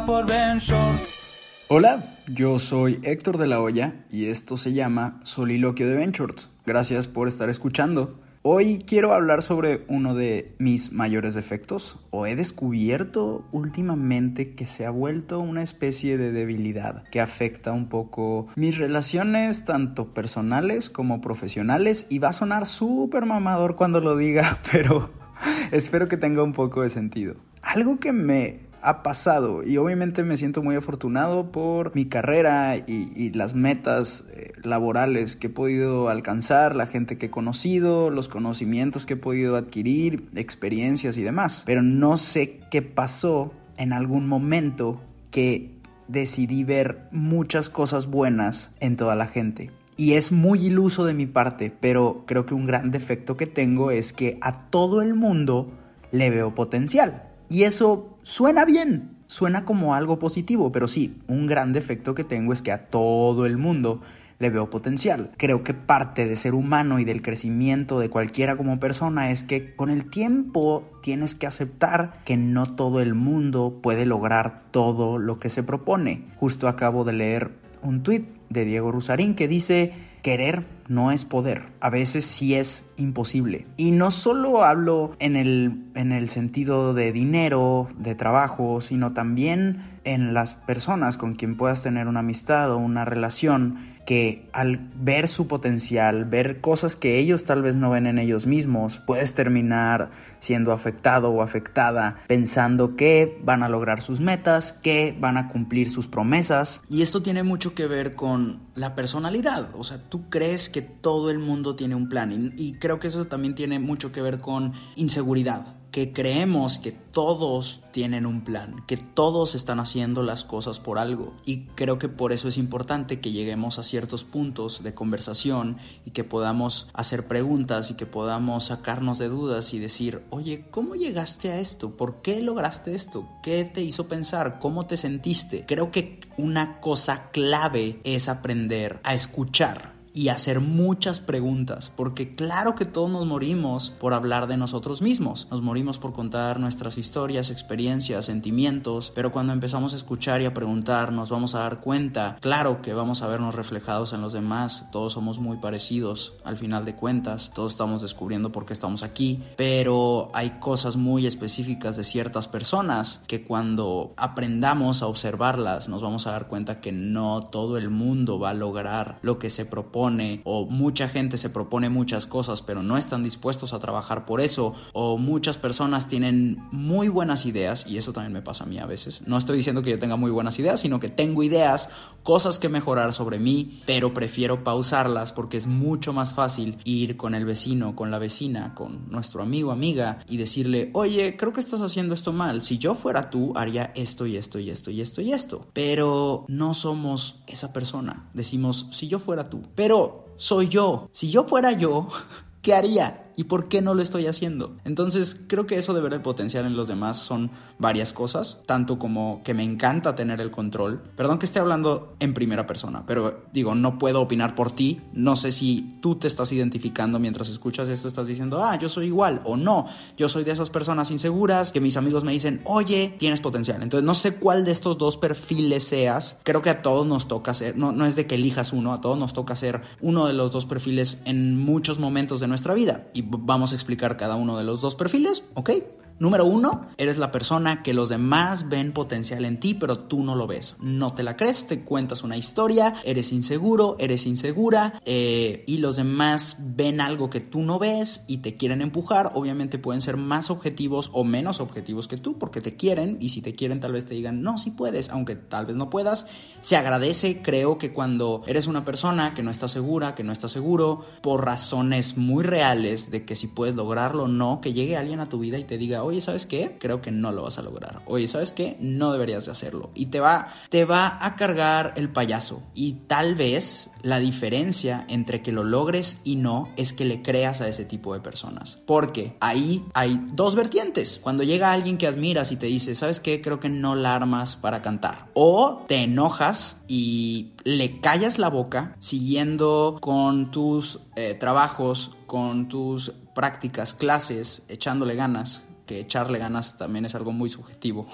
por Ben Shorts. Hola, yo soy Héctor de la Hoya y esto se llama Soliloquio de Ventures. Gracias por estar escuchando. Hoy quiero hablar sobre uno de mis mayores defectos, o he descubierto últimamente que se ha vuelto una especie de debilidad que afecta un poco mis relaciones tanto personales como profesionales y va a sonar súper mamador cuando lo diga, pero espero que tenga un poco de sentido. Algo que me ha pasado y obviamente me siento muy afortunado por mi carrera y, las metas eh, laborales que he podido alcanzar, la gente que he conocido, los conocimientos que he podido adquirir, experiencias y demás. Pero no sé qué pasó en algún momento que decidí ver muchas cosas buenas en toda la gente. Y es muy iluso de mi parte, pero creo que un gran defecto que tengo es que a todo el mundo le veo potencial. Y eso suena bien, suena como algo positivo, pero sí, un gran defecto que tengo es que a todo el mundo le veo potencial. Creo que parte de ser humano y del crecimiento de cualquiera como persona es que con el tiempo tienes que aceptar que no todo el mundo puede lograr todo lo que se propone. Justo acabo de leer un tuit de Diego Rusarín que dice querer no es poder, a veces sí es imposible. Y no solo hablo en el, en el sentido de dinero, de trabajo, sino también en las personas con quien puedas tener una amistad o una relación que al ver su potencial, ver cosas que ellos tal vez no ven en ellos mismos, puedes terminar siendo afectado o afectada pensando que van a lograr sus metas, que van a cumplir sus promesas. Y esto tiene mucho que ver con la personalidad, o sea, tú crees que todo el mundo tiene un plan y, y creo que eso también tiene mucho que ver con inseguridad que creemos que todos tienen un plan, que todos están haciendo las cosas por algo. Y creo que por eso es importante que lleguemos a ciertos puntos de conversación y que podamos hacer preguntas y que podamos sacarnos de dudas y decir, oye, ¿cómo llegaste a esto? ¿Por qué lograste esto? ¿Qué te hizo pensar? ¿Cómo te sentiste? Creo que una cosa clave es aprender a escuchar y hacer muchas preguntas, porque claro que todos nos morimos por hablar de nosotros mismos, nos morimos por contar nuestras historias, experiencias, sentimientos, pero cuando empezamos a escuchar y a preguntar nos vamos a dar cuenta, claro que vamos a vernos reflejados en los demás, todos somos muy parecidos al final de cuentas, todos estamos descubriendo por qué estamos aquí, pero hay cosas muy específicas de ciertas personas que cuando aprendamos a observarlas nos vamos a dar cuenta que no todo el mundo va a lograr lo que se propone o mucha gente se propone muchas cosas pero no están dispuestos a trabajar por eso o muchas personas tienen muy buenas ideas y eso también me pasa a mí a veces. No estoy diciendo que yo tenga muy buenas ideas, sino que tengo ideas, cosas que mejorar sobre mí, pero prefiero pausarlas porque es mucho más fácil ir con el vecino, con la vecina, con nuestro amigo, amiga y decirle, oye, creo que estás haciendo esto mal. Si yo fuera tú, haría esto y esto y esto y esto y esto. Pero no somos esa persona. Decimos, si yo fuera tú. Pero soy yo. Si yo fuera yo, ¿qué haría? ¿Y por qué no lo estoy haciendo? Entonces creo que eso de ver el potencial en los demás son varias cosas, tanto como que me encanta tener el control. Perdón que esté hablando en primera persona, pero digo, no puedo opinar por ti. No sé si tú te estás identificando mientras escuchas esto, estás diciendo, ah, yo soy igual o no. Yo soy de esas personas inseguras que mis amigos me dicen, oye, tienes potencial. Entonces no sé cuál de estos dos perfiles seas. Creo que a todos nos toca ser, no, no es de que elijas uno, a todos nos toca ser uno de los dos perfiles en muchos momentos de nuestra vida. Vamos a explicar cada uno de los dos perfiles, ¿ok? Número uno, eres la persona que los demás ven potencial en ti, pero tú no lo ves. No te la crees, te cuentas una historia, eres inseguro, eres insegura, eh, y los demás ven algo que tú no ves y te quieren empujar. Obviamente pueden ser más objetivos o menos objetivos que tú, porque te quieren, y si te quieren tal vez te digan, no, sí puedes, aunque tal vez no puedas. Se agradece, creo que cuando eres una persona que no está segura, que no está seguro, por razones muy reales de que si puedes lograrlo o no, que llegue alguien a tu vida y te diga, oye, ¿sabes qué? Creo que no lo vas a lograr. Oye, ¿sabes qué? No deberías de hacerlo. Y te va, te va a cargar el payaso. Y tal vez la diferencia entre que lo logres y no es que le creas a ese tipo de personas. Porque ahí hay dos vertientes. Cuando llega alguien que admiras y te dice, ¿sabes qué? Creo que no la armas para cantar. O te enojas y le callas la boca siguiendo con tus eh, trabajos, con tus prácticas, clases, echándole ganas, que echarle ganas también es algo muy subjetivo.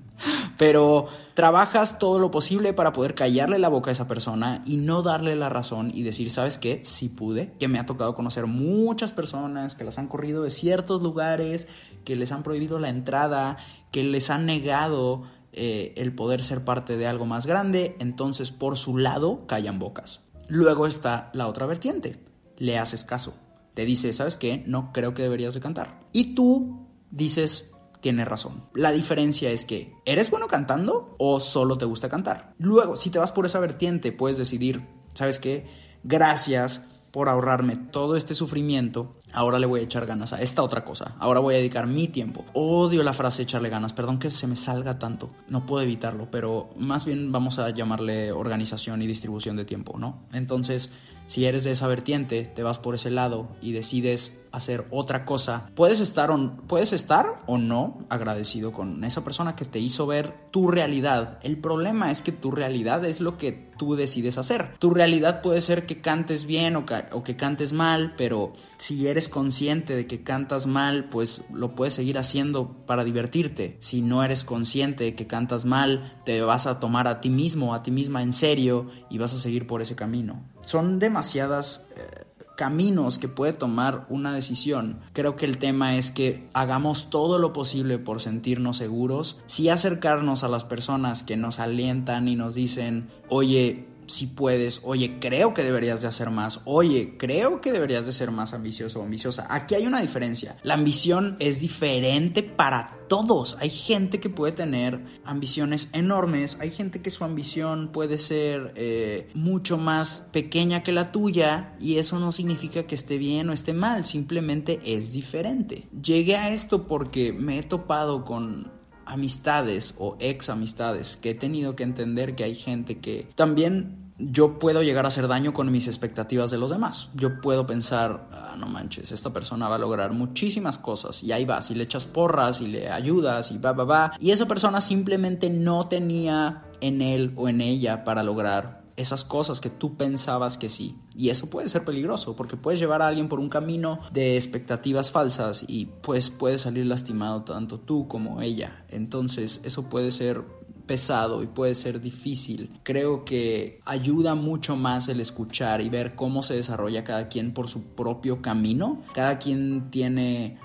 Pero trabajas todo lo posible para poder callarle la boca a esa persona y no darle la razón y decir, ¿sabes qué? Sí pude, que me ha tocado conocer muchas personas que las han corrido de ciertos lugares, que les han prohibido la entrada, que les han negado eh, el poder ser parte de algo más grande, entonces por su lado callan bocas. Luego está la otra vertiente, le haces caso. Te dice, ¿sabes qué? No creo que deberías de cantar. Y tú dices, tiene razón. La diferencia es que, ¿eres bueno cantando o solo te gusta cantar? Luego, si te vas por esa vertiente, puedes decidir, ¿sabes qué? Gracias por ahorrarme todo este sufrimiento, ahora le voy a echar ganas a esta otra cosa, ahora voy a dedicar mi tiempo. Odio la frase echarle ganas, perdón que se me salga tanto, no puedo evitarlo, pero más bien vamos a llamarle organización y distribución de tiempo, ¿no? Entonces, si eres de esa vertiente, te vas por ese lado y decides hacer otra cosa, puedes estar o, puedes estar o no agradecido con esa persona que te hizo ver tu realidad. El problema es que tu realidad es lo que tú decides hacer. Tu realidad puede ser que cantes bien o que, o que cantes mal, pero si eres consciente de que cantas mal, pues lo puedes seguir haciendo para divertirte. Si no eres consciente de que cantas mal, te vas a tomar a ti mismo, a ti misma en serio y vas a seguir por ese camino. Son demasiadas... Eh, caminos que puede tomar una decisión. Creo que el tema es que hagamos todo lo posible por sentirnos seguros, sí acercarnos a las personas que nos alientan y nos dicen, oye, si puedes, oye, creo que deberías de hacer más, oye, creo que deberías de ser más ambicioso o ambiciosa. Aquí hay una diferencia. La ambición es diferente para todos. Hay gente que puede tener ambiciones enormes, hay gente que su ambición puede ser eh, mucho más pequeña que la tuya y eso no significa que esté bien o esté mal, simplemente es diferente. Llegué a esto porque me he topado con amistades o ex amistades que he tenido que entender que hay gente que también yo puedo llegar a hacer daño con mis expectativas de los demás. Yo puedo pensar, ah, no manches, esta persona va a lograr muchísimas cosas y ahí vas y le echas porras y le ayudas y va, va, va. Y esa persona simplemente no tenía en él o en ella para lograr esas cosas que tú pensabas que sí. Y eso puede ser peligroso porque puedes llevar a alguien por un camino de expectativas falsas y pues puedes salir lastimado tanto tú como ella. Entonces eso puede ser pesado y puede ser difícil. Creo que ayuda mucho más el escuchar y ver cómo se desarrolla cada quien por su propio camino. Cada quien tiene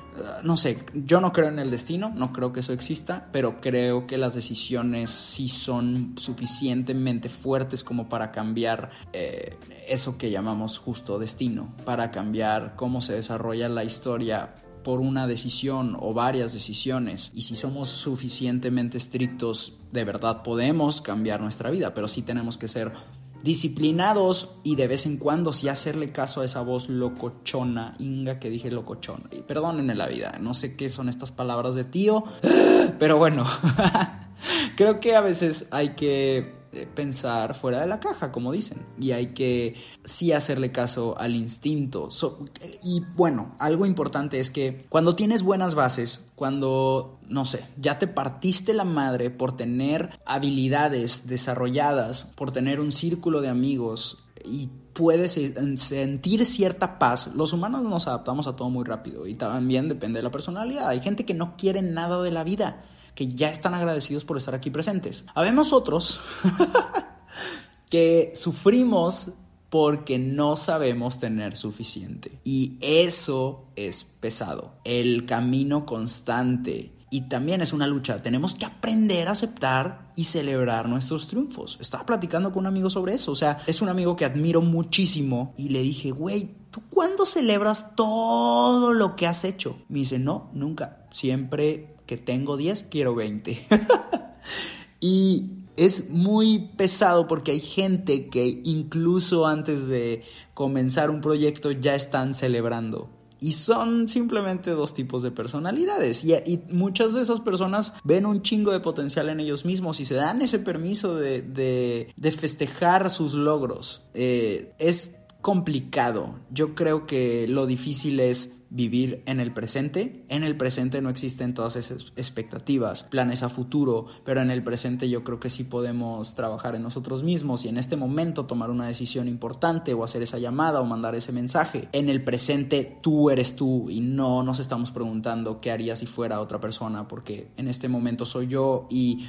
no sé, yo no creo en el destino, no creo que eso exista, pero creo que las decisiones sí son suficientemente fuertes como para cambiar eh, eso que llamamos justo destino, para cambiar cómo se desarrolla la historia por una decisión o varias decisiones y si somos suficientemente estrictos de verdad podemos cambiar nuestra vida pero sí tenemos que ser disciplinados y de vez en cuando sí hacerle caso a esa voz locochona, inga que dije locochona. Y perdónenme la vida, no sé qué son estas palabras de tío, pero bueno, creo que a veces hay que pensar fuera de la caja, como dicen, y hay que sí hacerle caso al instinto. y bueno, algo importante es que cuando tienes buenas bases, cuando, no sé, ya te partiste la madre por tener habilidades desarrolladas, por tener un círculo de amigos y puedes sentir cierta paz. Los humanos nos adaptamos a todo muy rápido y también depende de la personalidad. Hay gente que no quiere nada de la vida que ya están agradecidos por estar aquí presentes. Habemos otros que sufrimos porque no sabemos tener suficiente. Y eso es pesado. El camino constante y también es una lucha. Tenemos que aprender a aceptar y celebrar nuestros triunfos. Estaba platicando con un amigo sobre eso. O sea, es un amigo que admiro muchísimo y le dije, güey, ¿tú cuándo celebras todo lo que has hecho? Me dice, no, nunca. Siempre que tengo 10, quiero 20. y es muy pesado porque hay gente que incluso antes de comenzar un proyecto ya están celebrando. Y son simplemente dos tipos de personalidades. Y, muchas de esas personas ven un chingo de potencial en ellos mismos y se dan ese permiso de, de, festejar sus logros. Eh, es complicado. Yo creo que lo difícil es vivir en el presente. En el presente no existen todas esas expectativas, planes a futuro, pero en el presente yo creo que sí podemos trabajar en nosotros mismos y en este momento tomar una decisión importante o hacer esa llamada o mandar ese mensaje. En el presente tú eres tú y no nos estamos preguntando qué haría si fuera otra persona porque en este momento soy yo y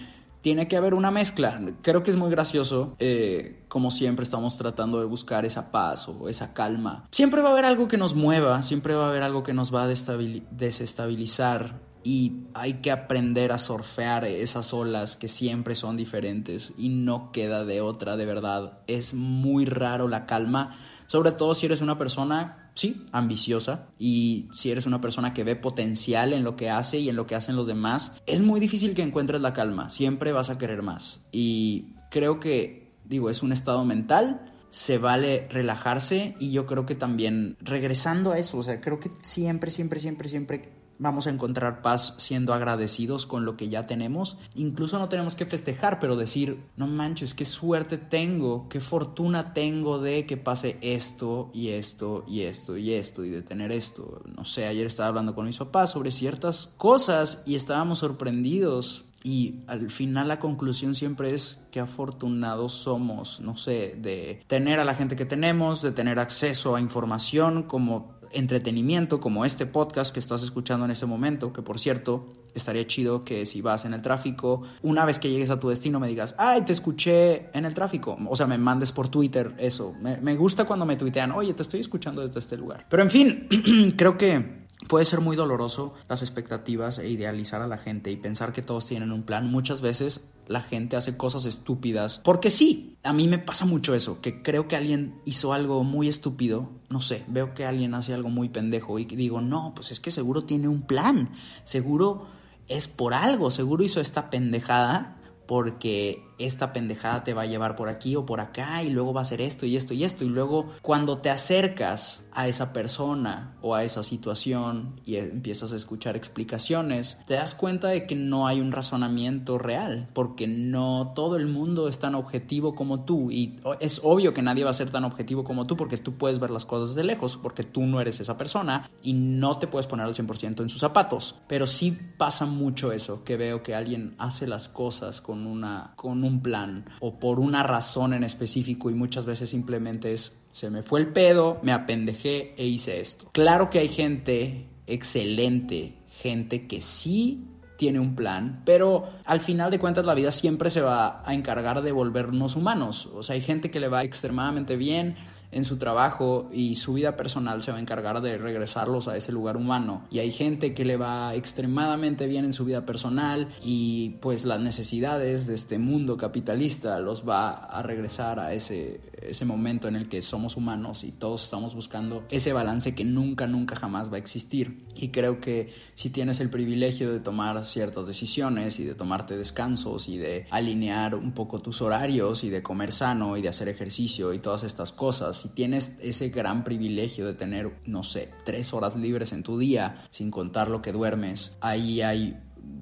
tiene que haber una mezcla. Creo que es muy gracioso, eh, como siempre estamos tratando de buscar esa paz o esa calma. Siempre va a haber algo que nos mueva, siempre va a haber algo que nos va a desestabilizar y hay que aprender a surfear esas olas que siempre son diferentes y no queda de otra, de verdad. Es muy raro la calma, sobre todo si eres una persona sí, ambiciosa. Y si eres una persona que ve potencial en lo que hace y en lo que hacen los demás, es muy difícil que encuentres la calma, siempre vas a querer más. Y creo que, digo, es un estado mental, se vale relajarse y yo creo que también regresando a eso, o sea, creo que siempre, siempre, siempre, siempre vamos a encontrar paz siendo agradecidos con lo que ya tenemos. Incluso no tenemos que festejar, pero decir, no manches, qué suerte tengo, qué fortuna tengo de que pase esto y esto y esto y esto y de tener esto. No sé, ayer estaba hablando con mis papás sobre ciertas cosas y estábamos sorprendidos. Y al final la conclusión siempre es que afortunados somos, no sé, de tener a la gente que tenemos, de tener acceso a información como entretenimiento como este podcast que estás escuchando en ese momento, que por cierto, estaría chido que si vas en el tráfico, una vez que llegues a tu destino me digas, ay, te escuché en el tráfico. O sea, me mandes por Twitter eso. Me, me gusta cuando me tuitean, oye, te estoy escuchando desde este lugar. Pero en fin, creo que Puede ser muy doloroso las expectativas e idealizar a la gente y pensar que todos tienen un plan. Muchas veces la gente hace cosas estúpidas. Porque sí, a mí me pasa mucho eso, que creo que alguien hizo algo muy estúpido. No sé, veo que alguien hace algo muy pendejo y digo, no, pues es que seguro tiene un plan. Seguro es por algo, seguro hizo esta pendejada porque esta pendejada te va a llevar por aquí o por acá y luego va a ser esto y esto y esto. Y luego cuando te acercas a esa persona o a esa situación y empiezas a escuchar explicaciones, te das cuenta de que no hay un razonamiento real porque no todo el mundo es tan objetivo como tú. Y es obvio que nadie va a ser tan objetivo como tú porque tú puedes ver las cosas de lejos porque tú no eres esa persona y no te puedes poner al 100% en sus zapatos, pero sí pasa mucho eso que veo que alguien hace las cosas con una con un plan o por una razón en específico y muchas veces simplemente es se me fue el pedo, me apendejé e hice esto. Claro que hay gente excelente, gente que sí tiene un plan, pero al final de cuentas la vida siempre se va a encargar de volvernos humanos. O sea, hay gente que le va extremadamente bien, en su trabajo y su vida personal se va a encargar de regresarlos a ese lugar humano. Y hay gente que le va extremadamente bien en su vida personal y pues las necesidades de este mundo capitalista los va a regresar a ese, ese momento en el que somos humanos y todos estamos buscando ese balance que nunca, nunca jamás va a existir. Y creo que si tienes el privilegio de tomar ciertas decisiones y de tomarte descansos y de alinear un poco tus horarios y de comer sano y de hacer ejercicio y todas estas cosas, si tienes ese gran privilegio de tener, no sé, tres horas libres en tu día, sin contar lo que duermes, ahí hay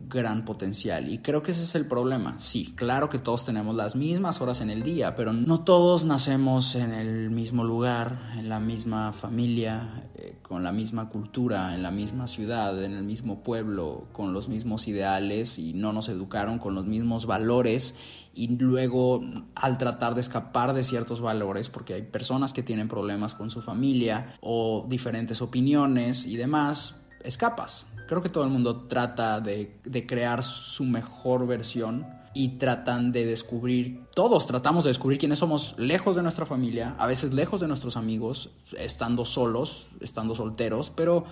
gran potencial. Y creo que ese es el problema. Sí, claro que todos tenemos las mismas horas en el día, pero no todos nacemos en el mismo lugar, en la misma familia, con la misma cultura, en la misma ciudad, en el mismo pueblo, con los mismos ideales y no nos educaron con los mismos valores. Y luego, al tratar de escapar de ciertos valores, porque hay personas que tienen problemas con su familia o diferentes opiniones y demás, escapas creo que todo el mundo trata de, crear su mejor versión y tratan de descubrir, todos tratamos de descubrir quiénes somos lejos de nuestra familia, a veces lejos de nuestros amigos, estando solos, estando solteros, pero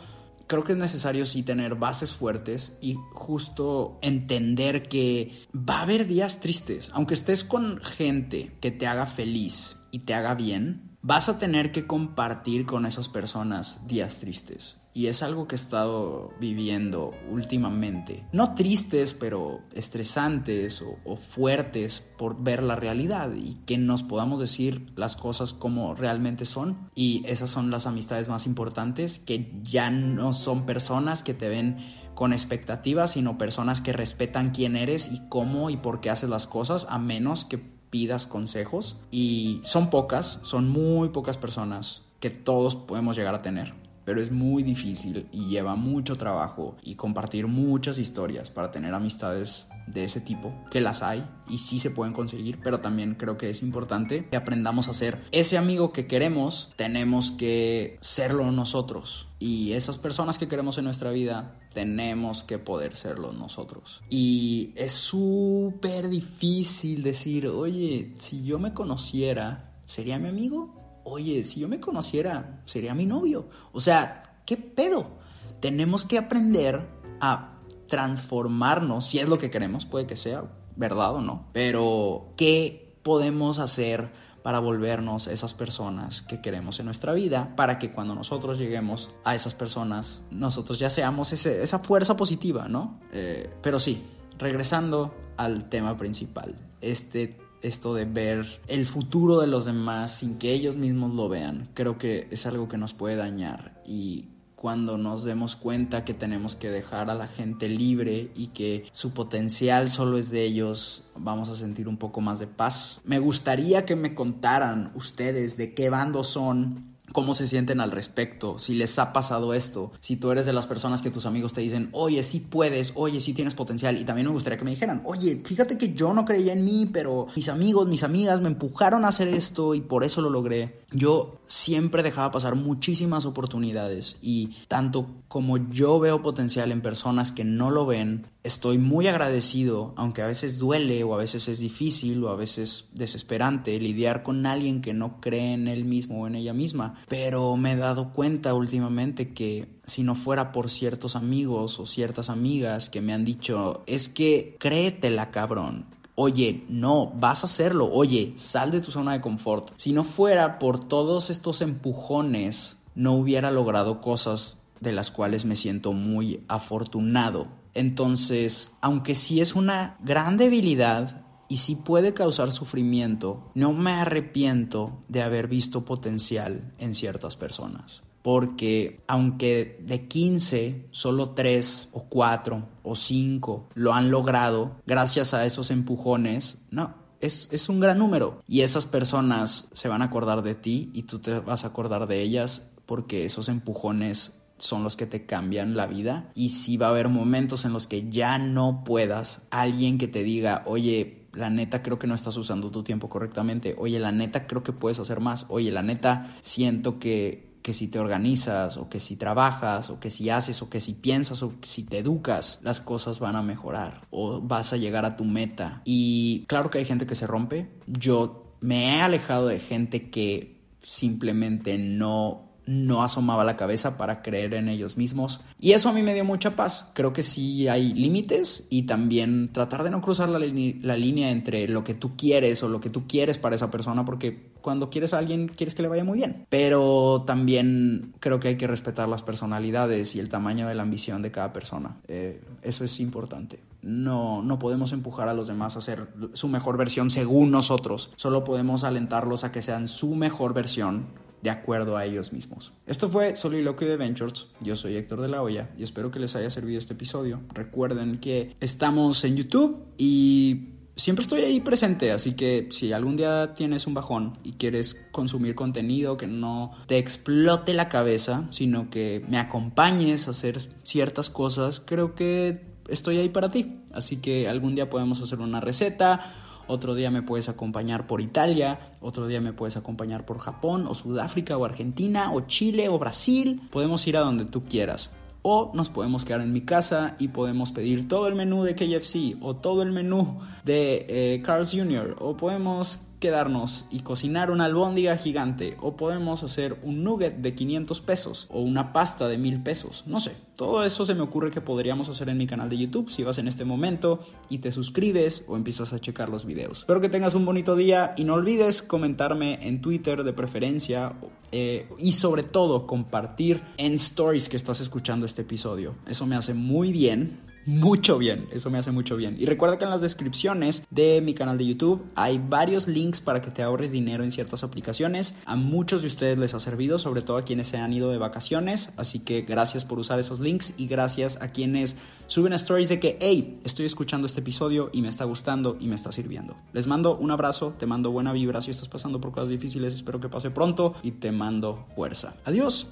creo que es necesario sí tener bases fuertes y justo entender que va a haber días tristes, aunque estés con gente que te haga feliz y te haga bien, vas a tener que compartir con esas personas días tristes. Y es algo que he estado viviendo últimamente. No tristes, pero estresantes o, fuertes por ver la realidad y que nos podamos decir las cosas como realmente son. Y esas son las amistades más importantes, que ya no son personas que te ven con expectativas, sino personas que respetan quién eres y cómo y por qué haces las cosas, a menos que pidas consejos. Y son pocas, son muy pocas personas que todos podemos llegar a tener pero es muy difícil y lleva mucho trabajo y compartir muchas historias para tener amistades de ese tipo, que las hay y sí se pueden conseguir, pero también creo que es importante que aprendamos a ser ese amigo que queremos, tenemos que serlo nosotros. Y esas personas que queremos en nuestra vida, tenemos que poder serlo nosotros. Y es súper difícil decir, oye, si yo me conociera, ¿sería mi amigo? Oye, si yo me conociera, sería mi novio. O sea, ¿qué pedo? Tenemos que aprender a transformarnos, si es lo que queremos, puede que sea verdad o no, pero ¿qué podemos hacer para volvernos esas personas que queremos en nuestra vida, para que cuando nosotros lleguemos a esas personas, nosotros ya seamos esa fuerza positiva, ¿no? Eh, pero sí, regresando al tema principal, este esto de ver el futuro de los demás sin que ellos mismos lo vean, creo que es algo que nos puede dañar y cuando nos demos cuenta que tenemos que dejar a la gente libre y que su potencial solo es de ellos, vamos a sentir un poco más de paz. Me gustaría que me contaran ustedes de qué bando son cómo se sienten al respecto, si les ha pasado esto, si tú eres de las personas que tus amigos te dicen, oye, sí puedes, oye, sí tienes potencial, y también me gustaría que me dijeran, oye, fíjate que yo no creía en mí, pero mis amigos, mis amigas me empujaron a hacer esto y por eso lo logré. Yo siempre dejaba pasar muchísimas oportunidades y tanto como yo veo potencial en personas que no lo ven, estoy muy agradecido, aunque a veces duele o a veces es difícil o a veces desesperante lidiar con alguien que no cree en él mismo o en ella misma, pero me he dado cuenta últimamente que si no fuera por ciertos amigos o ciertas amigas que me han dicho, es que créetela cabrón, Oye, no, vas a hacerlo. Oye, sal de tu zona de confort. Si no fuera por todos estos empujones, no hubiera logrado cosas de las cuales me siento muy afortunado entonces, aunque sí es una gran debilidad y sí puede causar sufrimiento, no me arrepiento de haber visto potencial en ciertas personas. Porque aunque de 15, solo 3 o 4 o 5 lo han logrado gracias a esos empujones, no, es, es, un gran número. Y esas personas se van a acordar de ti y tú te vas a acordar de ellas porque esos empujones son los que te cambian la vida y si va a haber momentos en los que ya no puedas, alguien que te diga, oye, la neta creo que no estás usando tu tiempo correctamente, oye, la neta creo que puedes hacer más, oye, la neta siento que que si te organizas o que si trabajas o que si haces o que si piensas o que si te educas, las cosas van a mejorar o vas a llegar a tu meta. Y claro que hay gente que se rompe. Yo me he alejado de gente que simplemente no no asomaba la cabeza para creer en ellos mismos. Y eso a mí me dio mucha paz. Creo que sí hay límites y también tratar de no cruzar la, línea entre lo que tú quieres o lo que tú quieres para esa persona, porque cuando quieres a alguien quieres que le vaya muy bien. Pero también creo que hay que respetar las personalidades y el tamaño de la ambición de cada persona. Eh, eso es importante. No, no podemos empujar a los demás a ser su mejor versión según nosotros. Solo podemos alentarlos a que sean su mejor versión de acuerdo a ellos mismos. Esto fue Soliloquio de Ventures. Yo soy Héctor de la Hoya y espero que les haya servido este episodio. Recuerden que estamos en YouTube y siempre estoy ahí presente, así que si algún día tienes un bajón y quieres consumir contenido que no te explote la cabeza, sino que me acompañes a hacer ciertas cosas, creo que estoy ahí para ti. Así que algún día podemos hacer una receta otro día me puedes acompañar por Italia, otro día me puedes acompañar por Japón o Sudáfrica o Argentina o Chile o Brasil. Podemos ir a donde tú quieras. O nos podemos quedar en mi casa y podemos pedir todo el menú de KFC o todo el menú de eh, Carl's Jr. O podemos quedarnos y cocinar una albóndiga gigante o podemos hacer un nugget de 500 pesos o una pasta de 1000 pesos. No sé, todo eso se me ocurre que podríamos hacer en mi canal de YouTube si vas en este momento y te suscribes o empiezas a checar los videos. Espero que tengas un bonito día y no olvides comentarme en Twitter de preferencia eh, y sobre todo compartir en stories que estás escuchando este episodio. Eso me hace muy bien mucho bien, eso me hace mucho bien. Y recuerda que en las descripciones de mi canal de YouTube hay varios links para que te ahorres dinero en ciertas aplicaciones. A muchos de ustedes les ha servido, sobre todo a quienes se han ido de vacaciones. Así que gracias por usar esos links y gracias a quienes suben stories de que, hey, estoy escuchando este episodio y me está gustando y me está sirviendo. Les mando un abrazo, te mando buena vibra si estás pasando por cosas difíciles, espero que pase pronto y te mando fuerza. Adiós.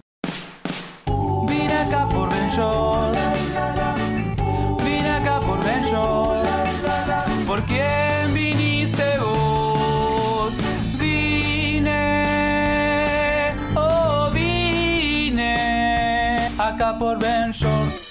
¿Por quién viniste vos? Vine, oh vine acá por Ben Shorts.